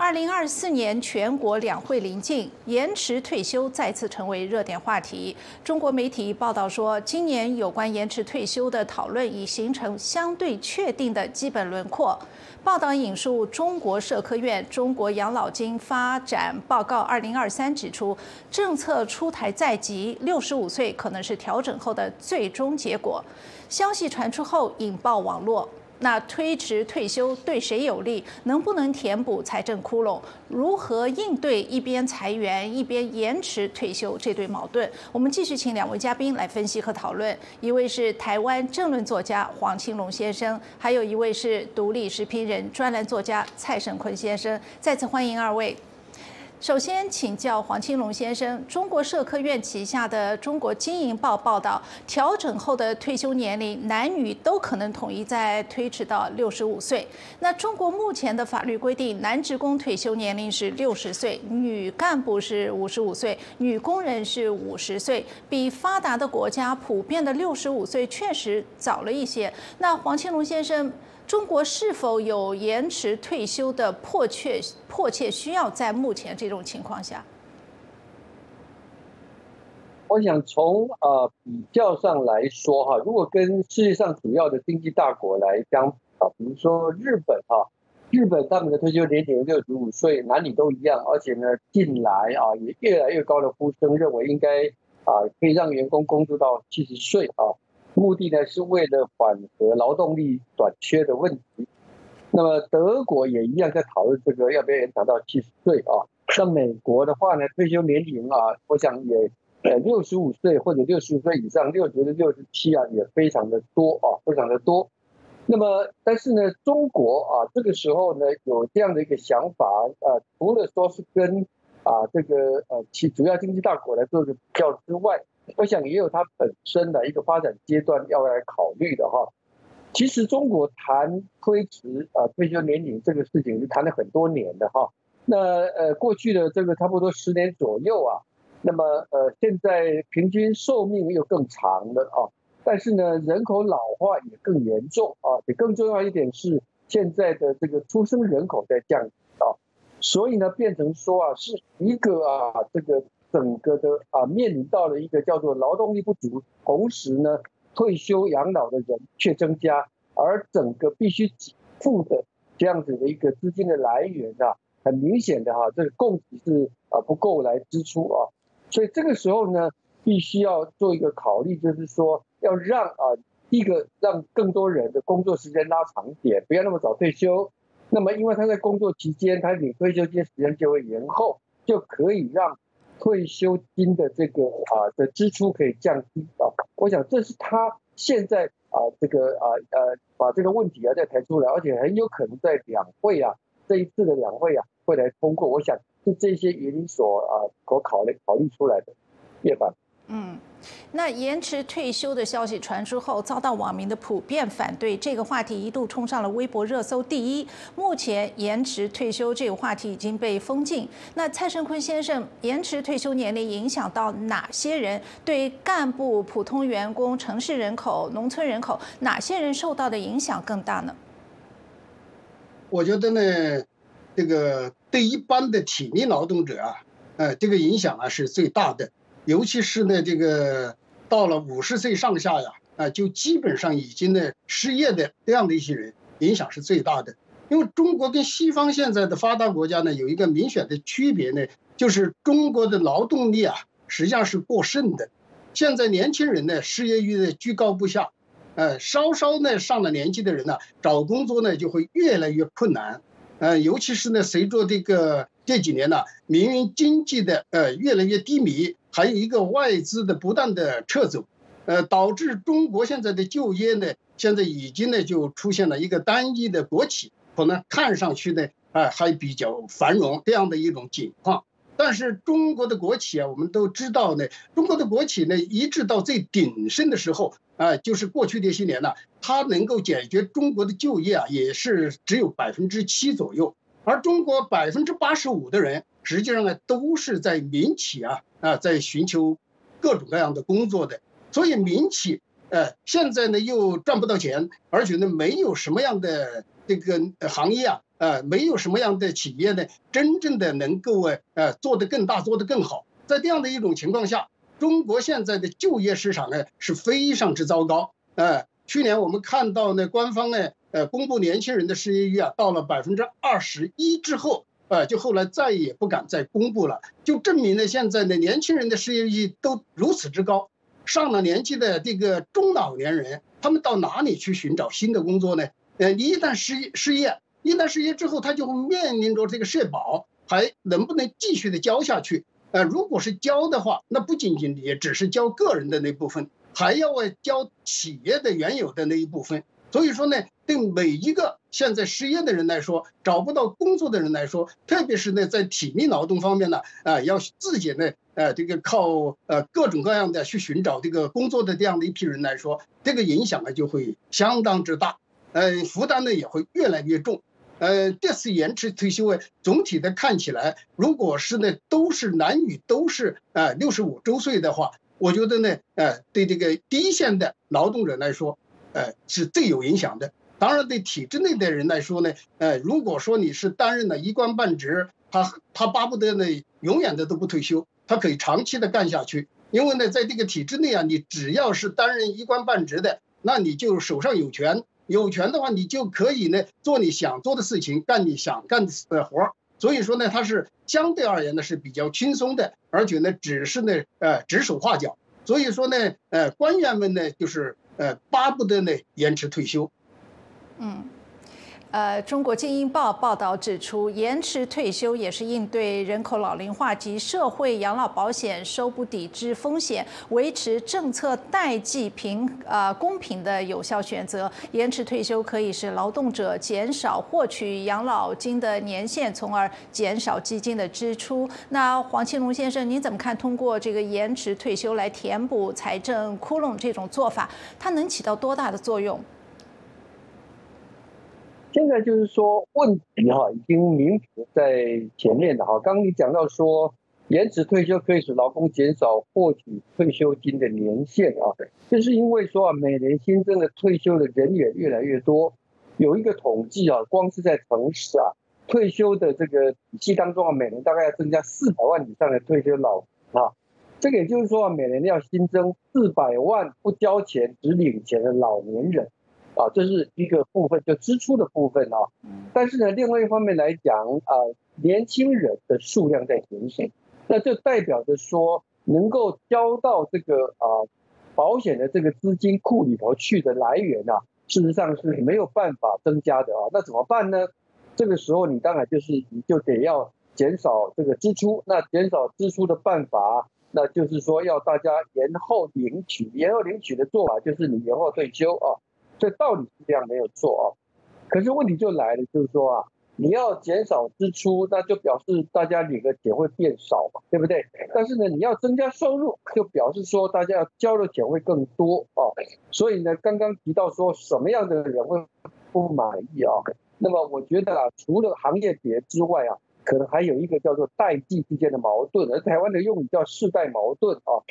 二零二四年全国两会临近，延迟退休再次成为热点话题。中国媒体报道说，今年有关延迟退休的讨论已形成相对确定的基本轮廓。报道引述中国社科院《中国养老金发展报告二零二三》指出，政策出台在即，六十五岁可能是调整后的最终结果。消息传出后，引爆网络。那推迟退休对谁有利？能不能填补财政窟窿？如何应对一边裁员一边延迟退休这对矛盾？我们继续请两位嘉宾来分析和讨论。一位是台湾政论作家黄青龙先生，还有一位是独立时评人、专栏作家蔡胜坤先生。再次欢迎二位。首先请教黄青龙先生，中国社科院旗下的《中国经营报》报道，调整后的退休年龄男女都可能统一在推迟到六十五岁。那中国目前的法律规定，男职工退休年龄是六十岁，女干部是五十五岁，女工人是五十岁，比发达的国家普遍的六十五岁确实早了一些。那黄青龙先生。中国是否有延迟退休的迫切迫切需要？在目前这种情况下，我想从呃比较上来说哈，如果跟世界上主要的经济大国来相比啊，比如说日本哈，日本他们的退休年龄六十五岁，男女都一样，而且呢，近来啊也越来越高的呼声认为应该啊可以让员工工作到七十岁啊。目的呢是为了缓和劳动力短缺的问题。那么德国也一样在讨论这个要不要延长到七十岁啊？像美国的话呢，退休年龄啊，我想也呃六十五岁或者六十岁以上，六十六十七啊也非常的多啊，非常的多。那么但是呢，中国啊这个时候呢有这样的一个想法啊，除了说是跟啊这个呃其主要经济大国来做个比较之外。我想也有它本身的一个发展阶段要来考虑的哈。其实中国谈推迟啊退休年龄这个事情是谈了很多年的哈。那呃过去的这个差不多十年左右啊，那么呃现在平均寿命又更长了啊。但是呢人口老化也更严重啊，也更重要一点是现在的这个出生人口在降低啊，所以呢变成说啊是一个啊这个。整个的啊，面临到了一个叫做劳动力不足，同时呢，退休养老的人却增加，而整个必须给付的这样子的一个资金的来源啊，很明显的哈，这个供给是啊不够来支出啊，所以这个时候呢，必须要做一个考虑，就是说要让啊，一个让更多人的工作时间拉长点，不要那么早退休，那么因为他在工作期间，他领退休金时间就会延后，就可以让。退休金的这个啊的支出可以降低啊，我想这是他现在啊这个啊呃把这个问题啊再抬出来，而且很有可能在两会啊这一次的两会啊会来通过，我想是这些原因所啊所考虑考虑出来的叶凡。嗯。那延迟退休的消息传出后，遭到网民的普遍反对，这个话题一度冲上了微博热搜第一。目前延迟退休这个话题已经被封禁。那蔡胜坤先生，延迟退休年龄影响到哪些人？对干部、普通员工、城市人口、农村人口，哪些人受到的影响更大呢？我觉得呢，这个对一般的体力劳动者啊，呃，这个影响啊是最大的。尤其是呢，这个到了五十岁上下呀，啊，就基本上已经呢失业的这样的一些人，影响是最大的。因为中国跟西方现在的发达国家呢有一个明显的区别呢，就是中国的劳动力啊实际上是过剩的。现在年轻人呢失业率呢居高不下，呃，稍稍呢上了年纪的人呢找工作呢就会越来越困难，呃，尤其是呢随着这个这几年呢民营经济的呃越来越低迷。还有一个外资的不断的撤走，呃，导致中国现在的就业呢，现在已经呢就出现了一个单一的国企，可能看上去呢，啊还比较繁荣这样的一种情况。但是中国的国企啊，我们都知道呢，中国的国企呢，一直到最鼎盛的时候，啊，就是过去这些年呢，它能够解决中国的就业啊，也是只有百分之七左右，而中国百分之八十五的人。实际上呢，都是在民企啊啊，在寻求各种各样的工作的，所以民企呃现在呢又赚不到钱，而且呢没有什么样的这个行业啊，呃，没有什么样的企业呢，真正的能够呃做得更大，做得更好。在这样的一种情况下，中国现在的就业市场呢是非常之糟糕。呃，去年我们看到呢，官方呢，呃，公布年轻人的失业率啊，到了百分之二十一之后，呃，就后来再也不敢再公布了，就证明了现在的年轻人的失业率都如此之高。上了年纪的这个中老年人，他们到哪里去寻找新的工作呢？呃，你一旦失失业，一旦失业之后，他就会面临着这个社保还能不能继续的交下去？呃，如果是交的话，那不仅仅也只是交个人的那部分，还要交企业的原有的那一部分。所以说呢，对每一个现在失业的人来说，找不到工作的人来说，特别是呢在体力劳动方面呢，啊，要自己呢，呃，这个靠呃各种各样的去寻找这个工作的这样的一批人来说，这个影响呢就会相当之大，呃，负担呢也会越来越重。呃，这次延迟退休啊，总体的看起来，如果是呢都是男女都是啊六十五周岁的话，我觉得呢，呃，对这个第一线的劳动者来说。呃，是最有影响的。当然，对体制内的人来说呢，呃，如果说你是担任了一官半职，他他巴不得呢，永远的都不退休，他可以长期的干下去。因为呢，在这个体制内啊，你只要是担任一官半职的，那你就手上有权，有权的话，你就可以呢做你想做的事情，干你想干的活儿。所以说呢，它是相对而言呢是比较轻松的，而且呢，只是呢，呃，指手画脚。所以说呢，呃，官员们呢就是。呃，巴不得呢延迟退休。嗯。呃，中国精英报报道指出，延迟退休也是应对人口老龄化及社会养老保险收不抵支风险、维持政策代际平呃公平的有效选择。延迟退休可以使劳动者减少获取养老金的年限，从而减少基金的支出。那黄庆龙先生，您怎么看？通过这个延迟退休来填补财政窟窿这种做法，它能起到多大的作用？现在就是说问题哈，已经明浮在前面了哈。刚刚你讲到说，延迟退休可以使劳工减少获取退休金的年限啊，就是因为说啊，每年新增的退休的人员越来越多。有一个统计啊，光是在城市啊，退休的这个体系当中啊，每年大概要增加四百万以上的退休老啊。这个也就是说啊，每年要新增四百万不交钱只领钱的老年人。啊，这是一个部分，就支出的部分啊。但是呢，另外一方面来讲，啊，年轻人的数量在减少，那就代表着说，能够交到这个啊保险的这个资金库里头去的来源啊，事实上是没有办法增加的啊。那怎么办呢？这个时候你当然就是你就得要减少这个支出。那减少支出的办法，那就是说要大家延后领取，延后领取的做法就是你延后退休啊。这道理是这样没有错啊，可是问题就来了，就是说啊，你要减少支出，那就表示大家领的钱会变少嘛，对不对？但是呢，你要增加收入，就表示说大家要交的钱会更多啊。所以呢，刚刚提到说什么样的人会不满意啊？那么我觉得啊，除了行业别之外啊，可能还有一个叫做代际之间的矛盾，而台湾的用语叫世代矛盾啊。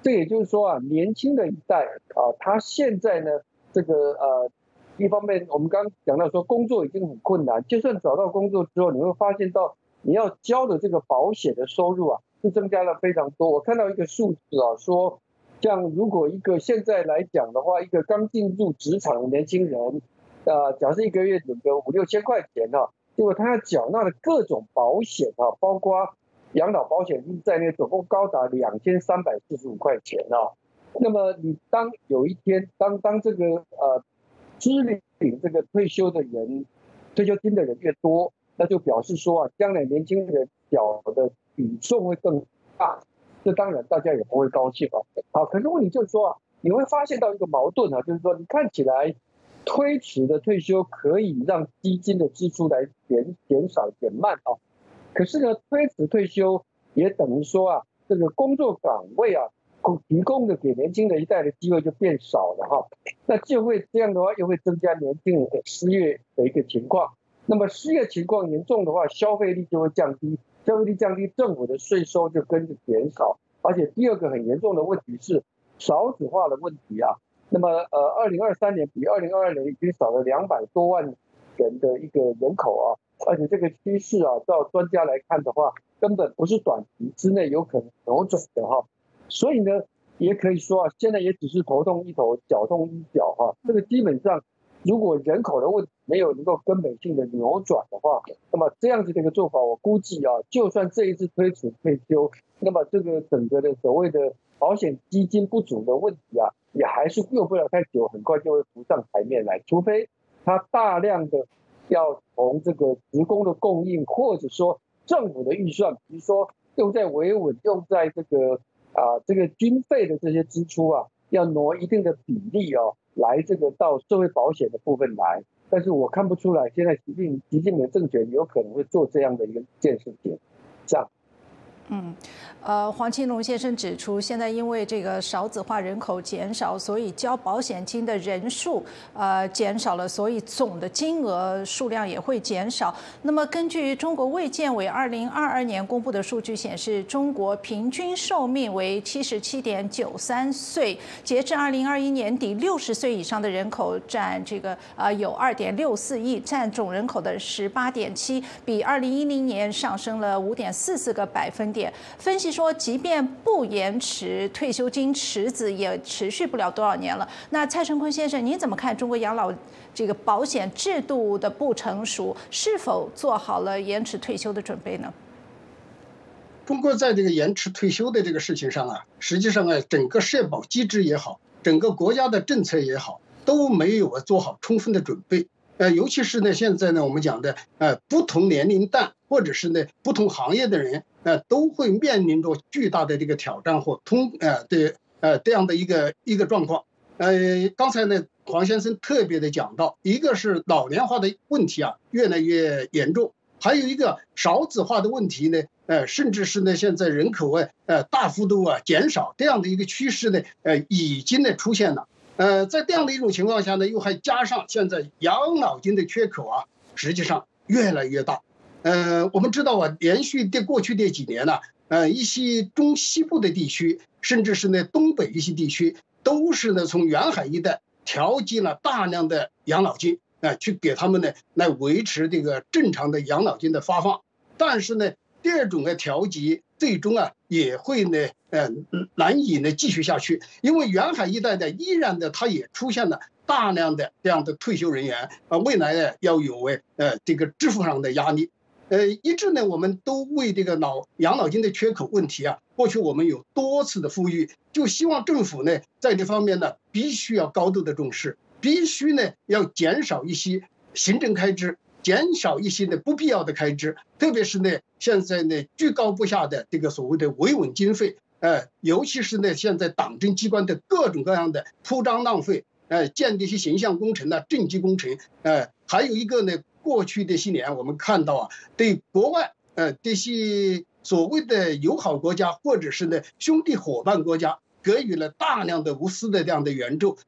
这也就是说啊，年轻的一代啊，他现在呢。这个呃，一方面我们刚刚讲到说工作已经很困难，就算找到工作之后，你会发现到你要交的这个保险的收入啊，是增加了非常多。我看到一个数字啊，说像如果一个现在来讲的话，一个刚进入职场的年轻人，呃，假设一个月领个五六千块钱啊，结果他要缴纳的各种保险啊，包括养老保险金在内，总共高达两千三百四十五块钱啊。那么你当有一天当当这个呃支领这个退休的人退休金的人越多，那就表示说啊，将来年轻人缴的比重会更大，这当然大家也不会高兴啊。好，可是问题就是说啊，你会发现到一个矛盾啊，就是说你看起来推迟的退休可以让基金的支出来减减少减慢啊，可是呢，推迟退休也等于说啊，这个工作岗位啊。提供的给年轻的一代的机会就变少了哈，那就会这样的话又会增加年轻人的失业的一个情况。那么失业情况严重的话，消费力就会降低，消费力降低，政府的税收就跟着减少。而且第二个很严重的问题是少子化的问题啊。那么呃，二零二三年比二零二二年已经少了两百多万人的一个人口啊，而且这个趋势啊，照专家来看的话，根本不是短期之内有可能扭转的哈。所以呢，也可以说啊，现在也只是头痛医头，脚痛医脚哈。这个基本上，如果人口的问题没有能够根本性的扭转的话，那么这样子的一个做法，我估计啊，就算这一次推出退休，那么这个整个的所谓的保险基金不足的问题啊，也还是用不了太久，很快就会浮上台面来，除非。它大量的要从这个职工的供应，或者说政府的预算，比如说用在维稳、用在这个啊这个军费的这些支出啊，要挪一定的比例哦，来这个到社会保险的部分来。但是我看不出来，现在习近习近平政权有可能会做这样的一个件事情，这样。嗯，呃，黄庆龙先生指出，现在因为这个少子化人口减少，所以交保险金的人数呃减少了，所以总的金额数量也会减少。那么，根据中国卫健委二零二二年公布的数据显示，中国平均寿命为七十七点九三岁，截至二零二一年底，六十岁以上的人口占这个呃有二点六四亿，占总人口的十八点七，比二零一零年上升了五点四四个百分。点分析说，即便不延迟退休金池子，也持续不了多少年了。那蔡成坤先生，您怎么看中国养老这个保险制度的不成熟？是否做好了延迟退休的准备呢？中国在这个延迟退休的这个事情上啊，实际上啊，整个社保机制也好，整个国家的政策也好，都没有做好充分的准备。呃，尤其是呢，现在呢，我们讲的呃，不同年龄段或者是呢不同行业的人，呃，都会面临着巨大的这个挑战或通呃的呃这样的一个一个状况。呃，刚才呢，黄先生特别的讲到，一个是老年化的问题啊越来越严重，还有一个少子化的问题呢，呃，甚至是呢现在人口啊呃大幅度啊减少这样的一个趋势呢，呃，已经呢出现了。呃，在这样的一种情况下呢，又还加上现在养老金的缺口啊，实际上越来越大。呃，我们知道啊，连续的过去这几年呢，呃，一些中西部的地区，甚至是呢东北一些地区，都是呢从沿海一带调剂了大量的养老金啊，去给他们呢来维持这个正常的养老金的发放。但是呢，第二种的调剂最终啊也会呢。呃，难以呢继续下去，因为沿海一带呢，依然的它也出现了大量的这样的退休人员啊，未来呢要有呃这个支付上的压力，呃，一直呢我们都为这个老养老金的缺口问题啊，过去我们有多次的呼吁，就希望政府呢在这方面呢必须要高度的重视，必须呢要减少一些行政开支。减少一些的不必要的开支，特别是呢，现在呢居高不下的这个所谓的维稳经费，呃，尤其是呢现在党政机关的各种各样的铺张浪费，呃，建立一些形象工程呢、政绩工程，呃，还有一个呢，过去这些年我们看到啊，对国外呃这些所谓的友好国家或者是呢兄弟伙伴国家给予了大量的无私的这样的援助。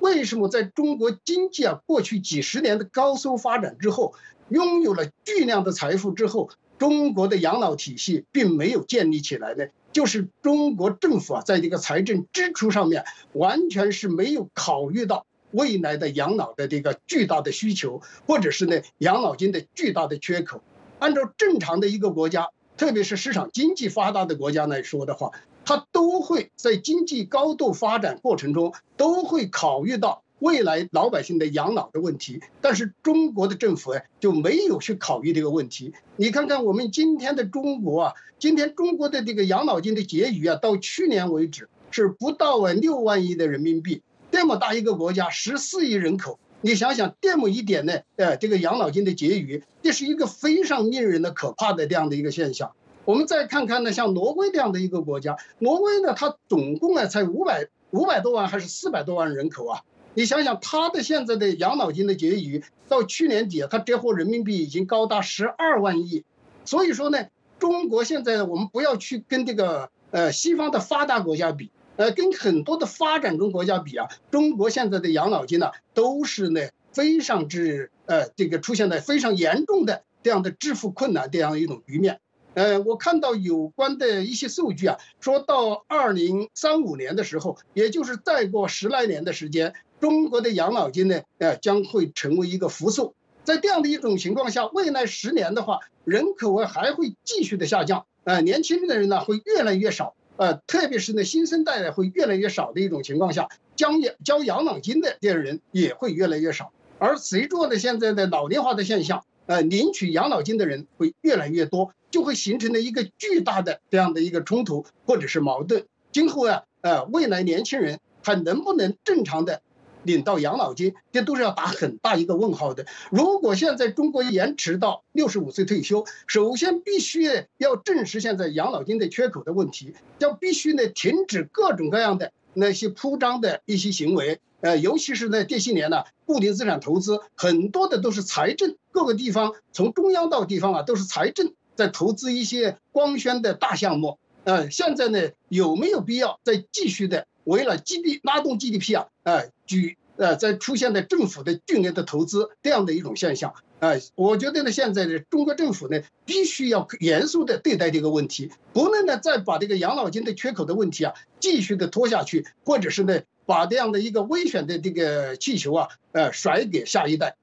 为什么在中国经济啊过去几十年的高速发展之后，拥有了巨量的财富之后，中国的养老体系并没有建立起来呢？就是中国政府啊，在这个财政支出上面完全是没有考虑到未来的养老的这个巨大的需求，或者是呢养老金的巨大的缺口。按照正常的一个国家，特别是市场经济发达的国家来说的话。它都会在经济高度发展过程中，都会考虑到未来老百姓的养老的问题。但是中国的政府哎，就没有去考虑这个问题。你看看我们今天的中国啊，今天中国的这个养老金的结余啊，到去年为止是不到啊六万亿的人民币。这么大一个国家，十四亿人口，你想想这么一点呢，呃，这个养老金的结余，这是一个非常令人的可怕的这样的一个现象。我们再看看呢，像挪威这样的一个国家，挪威呢，它总共啊才五百五百多万还是四百多万人口啊？你想想，它的现在的养老金的结余，到去年底，它折合人民币已经高达十二万亿。所以说呢，中国现在我们不要去跟这个呃西方的发达国家比，呃，跟很多的发展中国家比啊，中国现在的养老金呢，都是呢非常之呃这个出现的非常严重的这样的支付困难这样一种局面。呃，我看到有关的一些数据啊，说到二零三五年的时候，也就是再过十来年的时间，中国的养老金呢，呃，将会成为一个负数。在这样的一种情况下，未来十年的话，人口啊还会继续的下降，呃，年轻的人呢会越来越少，呃，特别是呢新生代的会越来越少的一种情况下，将养交养老金的这些人也会越来越少，而随着呢现在的老龄化的现象，呃，领取养老金的人会越来越多，就会形成了一个巨大的这样的一个冲突或者是矛盾。今后啊，呃，未来年轻人还能不能正常的？领到养老金，这都是要打很大一个问号的。如果现在中国延迟到六十五岁退休，首先必须要正视现在养老金的缺口的问题，要必须呢停止各种各样的那些铺张的一些行为。呃，尤其是在这些年呢，固定资产投资很多的都是财政各个地方，从中央到地方啊，都是财政在投资一些光鲜的大项目。呃，现在呢有没有必要再继续的？为了 G D 拉动 G D P 啊，呃，举呃，在出现的政府的巨额的投资这样的一种现象，呃，我觉得呢，现在的中国政府呢，必须要严肃的对待这个问题，不能呢再把这个养老金的缺口的问题啊继续的拖下去，或者是呢把这样的一个危险的这个气球啊，呃，甩给下一代。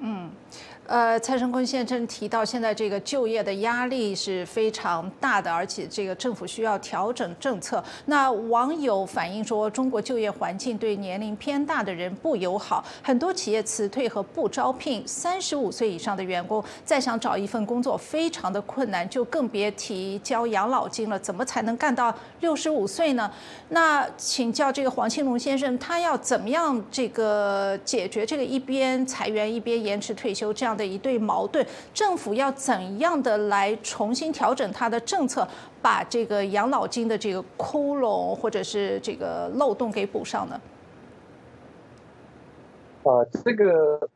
嗯。呃，蔡成坤先生提到，现在这个就业的压力是非常大的，而且这个政府需要调整政策。那网友反映说，中国就业环境对年龄偏大的人不友好，很多企业辞退和不招聘三十五岁以上的员工，再想找一份工作非常的困难，就更别提交养老金了。怎么才能干到六十五岁呢？那请教这个黄庆龙先生，他要怎么样这个解决这个一边裁员一边延迟退休这样？的一对矛盾，政府要怎样的来重新调整它的政策，把这个养老金的这个窟窿或者是这个漏洞给补上呢？啊，这个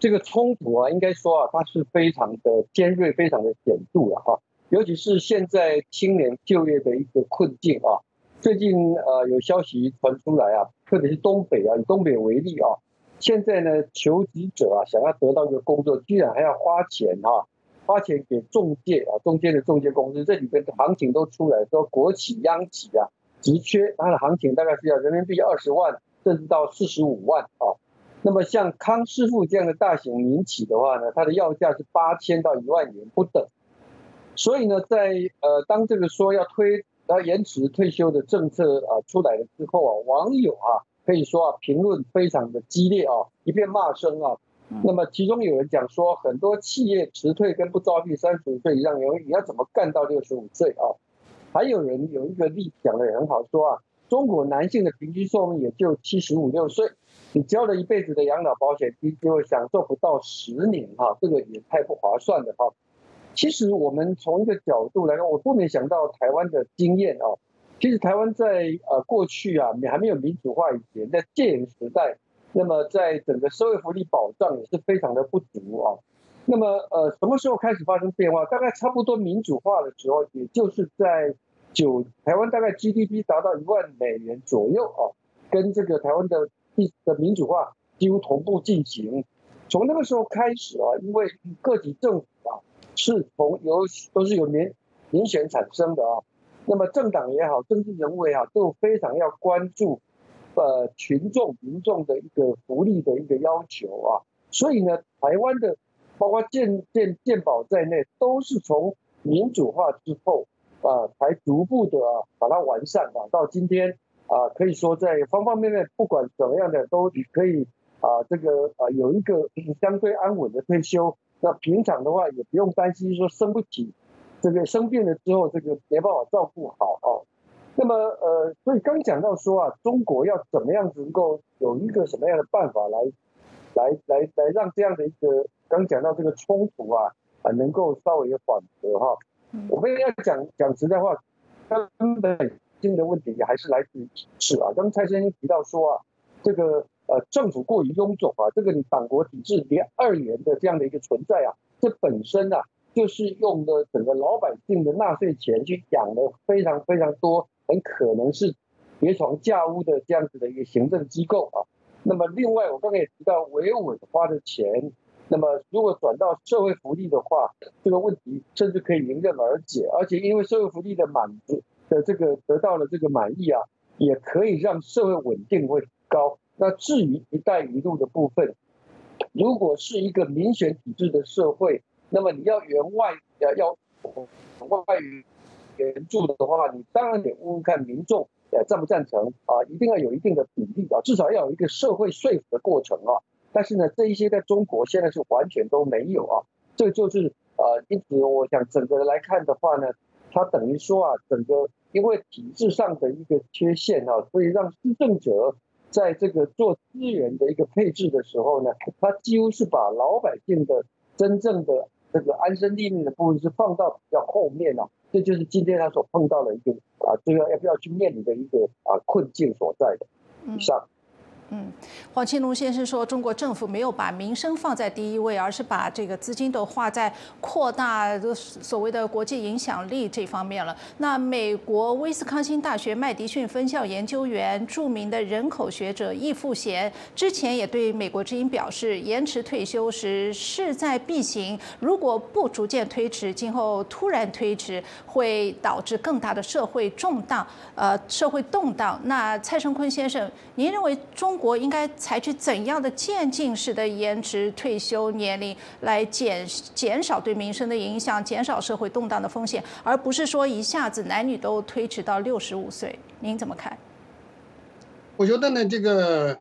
这个冲突啊，应该说啊，它是非常的尖锐，非常的显著的哈。尤其是现在青年就业的一个困境啊，最近呃有消息传出来啊，特别是东北啊，以东北为例啊。现在呢，求职者啊，想要得到一个工作，居然还要花钱哈，花钱给中介啊，中间的中介公司，这里边的行情都出来，说国企、央企啊，急缺，它的行情大概是要人民币二十万，甚至到四十五万啊。那么像康师傅这样的大型民企的话呢，它的要价是八千到一万元不等。所以呢，在呃，当这个说要推要延迟退休的政策啊出来了之后啊，网友啊。可以说啊，评论非常的激烈啊，一片骂声啊。那么其中有人讲说，很多企业辞退跟不招聘三十五岁以上员工，你要怎么干到六十五岁啊？还有人有一个例讲的很好，说啊，中国男性的平均寿命也就七十五六岁，你交了一辈子的养老保险金，就享受不到十年哈，这个也太不划算了哈。其实我们从一个角度来看，我不免想到台湾的经验啊。其实台湾在呃过去啊，还没有民主化以前，在戒严时代，那么在整个社会福利保障也是非常的不足啊。那么呃什么时候开始发生变化？大概差不多民主化的时候，也就是在九台湾大概 GDP 达到一万美元左右啊，跟这个台湾的地的民主化几乎同步进行。从那个时候开始啊，因为各级政府啊是从由都是由民民选产生的啊。那么政党也好，政治人物也好，都非常要关注，呃，群众民众的一个福利的一个要求啊。所以呢，台湾的包括健健健保在内，都是从民主化之后啊，才逐步的把它完善啊。到今天啊，可以说在方方面面，不管怎么样的，都可以啊，这个啊有一个相对安稳的退休。那平常的话，也不用担心说生不起。这个生病了之后，这个没办法照顾好哦。那么呃，所以刚讲到说啊，中国要怎么样子能够有一个什么样的办法来，来来来让这样的一个刚讲到这个冲突啊啊能够稍微缓和哈。我们要讲讲实在话，根本性的问题还是来自于体制啊。刚才先生提到说啊，这个呃政府过于臃肿啊，这个你党国体制连二元的这样的一个存在啊，这本身啊。就是用的整个老百姓的纳税钱去养了非常非常多，很可能是叠床架屋的这样子的一个行政机构啊。那么另外，我刚才也提到维稳花的钱，那么如果转到社会福利的话，这个问题甚至可以迎刃而解。而且因为社会福利的满足的这个得到了这个满意啊，也可以让社会稳定会高。那至于一带一路的部分，如果是一个民选体制的社会，那么你要援外要要外援援助的话，你当然得问问看民众呃赞不赞成啊，一定要有一定的比例啊，至少要有一个社会说服的过程啊。但是呢，这一些在中国现在是完全都没有啊，这就是呃，因此我想整个来看的话呢，它等于说啊，整个因为体制上的一个缺陷啊，所以让施政者。在这个做资源的一个配置的时候呢，他几乎是把老百姓的真正的这个安身立命的部分是放到比较后面了，这就是今天他所碰到的一个啊，最后要不要去面临的一个啊困境所在的。以上。嗯，嗯黄庆龙先生说，中国政府没有把民生放在第一位，而是把这个资金都花在扩大所谓的国际影响力这方面了。那美国威斯康星大学麦迪逊分校研究员、著名的人口学者易富贤之前也对美国之音表示，延迟退休时势在必行，如果不逐渐推迟，今后突然推迟会导致更大的社会动荡。呃，社会动荡。那蔡胜坤先生，您认为中？国应该采取怎样的渐进式的延迟退休年龄，来减减少对民生的影响，减少社会动荡的风险，而不是说一下子男女都推迟到六十五岁？您怎么看？我觉得呢，这个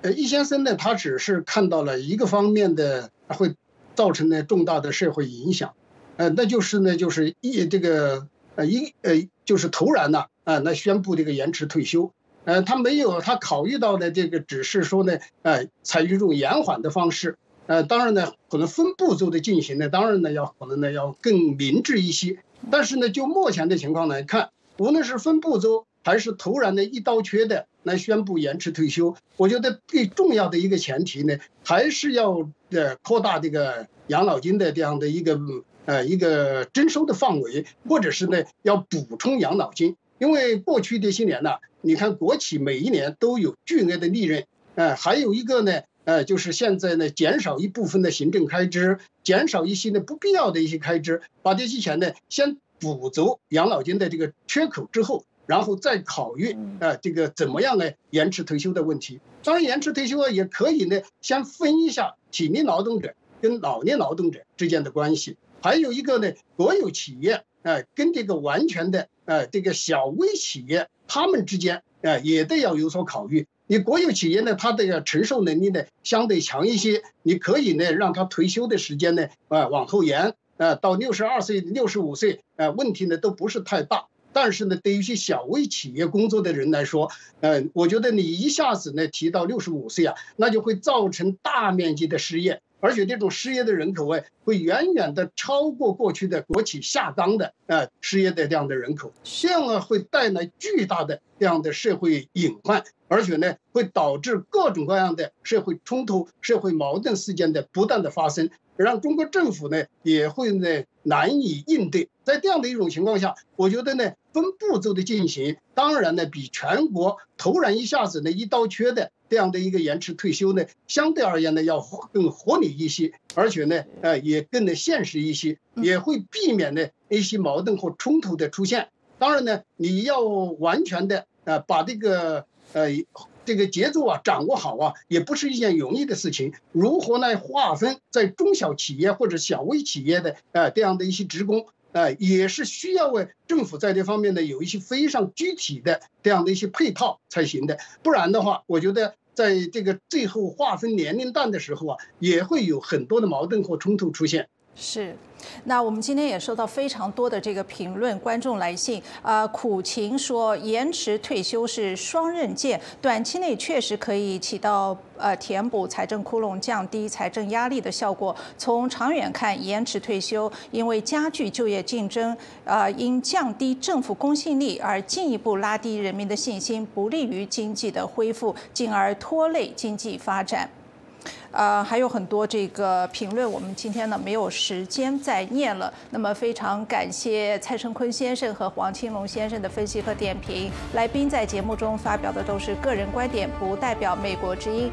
呃，易先生呢，他只是看到了一个方面的会造成呢重大的社会影响，呃，那就是呢，就是一这个呃一呃就是突然呢啊，那宣布这个延迟退休。呃，他没有，他考虑到的这个只是说呢，呃，采取一种延缓的方式，呃，当然呢，可能分步骤的进行呢，当然呢，要可能呢要更明智一些。但是呢，就目前的情况来看，无论是分步骤还是突然的一刀切的来宣布延迟退休，我觉得最重要的一个前提呢，还是要呃扩大这个养老金的这样的一个呃一个征收的范围，或者是呢要补充养老金。因为过去这些年呢，你看国企每一年都有巨额的利润，呃，还有一个呢，呃，就是现在呢，减少一部分的行政开支，减少一些呢不必要的一些开支，把这些钱呢先补足养老金的这个缺口之后，然后再考虑啊，这个怎么样呢延迟退休的问题。当然，延迟退休啊也可以呢，先分一下体力劳动者跟老年劳动者之间的关系，还有一个呢，国有企业。哎，跟这个完全的，呃，这个小微企业，他们之间，哎，也得要有所考虑。你国有企业呢，它的承受能力呢相对强一些，你可以呢让他退休的时间呢，啊，往后延，呃，到六十二岁、六十五岁，呃，问题呢都不是太大。但是呢，对于一些小微企业工作的人来说，呃，我觉得你一下子呢提到六十五岁啊，那就会造成大面积的失业。而且这种失业的人口哎，会远远的超过过去的国企下岗的呃失业的这样的人口，这样啊会带来巨大的这样的社会隐患，而且呢会导致各种各样的社会冲突、社会矛盾事件的不断的发生，让中国政府呢也会呢难以应对。在这样的一种情况下，我觉得呢分步骤的进行，当然呢比全国突然一下子呢一刀切的。这样的一个延迟退休呢，相对而言呢要更合理一些，而且呢，呃，也更的现实一些，也会避免呢一些矛盾和冲突的出现。当然呢，你要完全的呃把这个呃这个节奏啊掌握好啊，也不是一件容易的事情。如何来划分在中小企业或者小微企业的呃这样的一些职工？呃，也是需要为政府在这方面呢有一些非常具体的这样的一些配套才行的，不然的话，我觉得在这个最后划分年龄段的时候啊，也会有很多的矛盾和冲突出现。是。那我们今天也收到非常多的这个评论，观众来信，呃，苦情说延迟退休是双刃剑，短期内确实可以起到呃填补财政窟窿、降低财政压力的效果。从长远看，延迟退休因为加剧就业竞争，呃，因降低政府公信力而进一步拉低人民的信心，不利于经济的恢复，进而拖累经济发展。呃，还有很多这个评论，我们今天呢没有时间再念了。那么非常感谢蔡成坤先生和黄青龙先生的分析和点评。来宾在节目中发表的都是个人观点，不代表美国之音。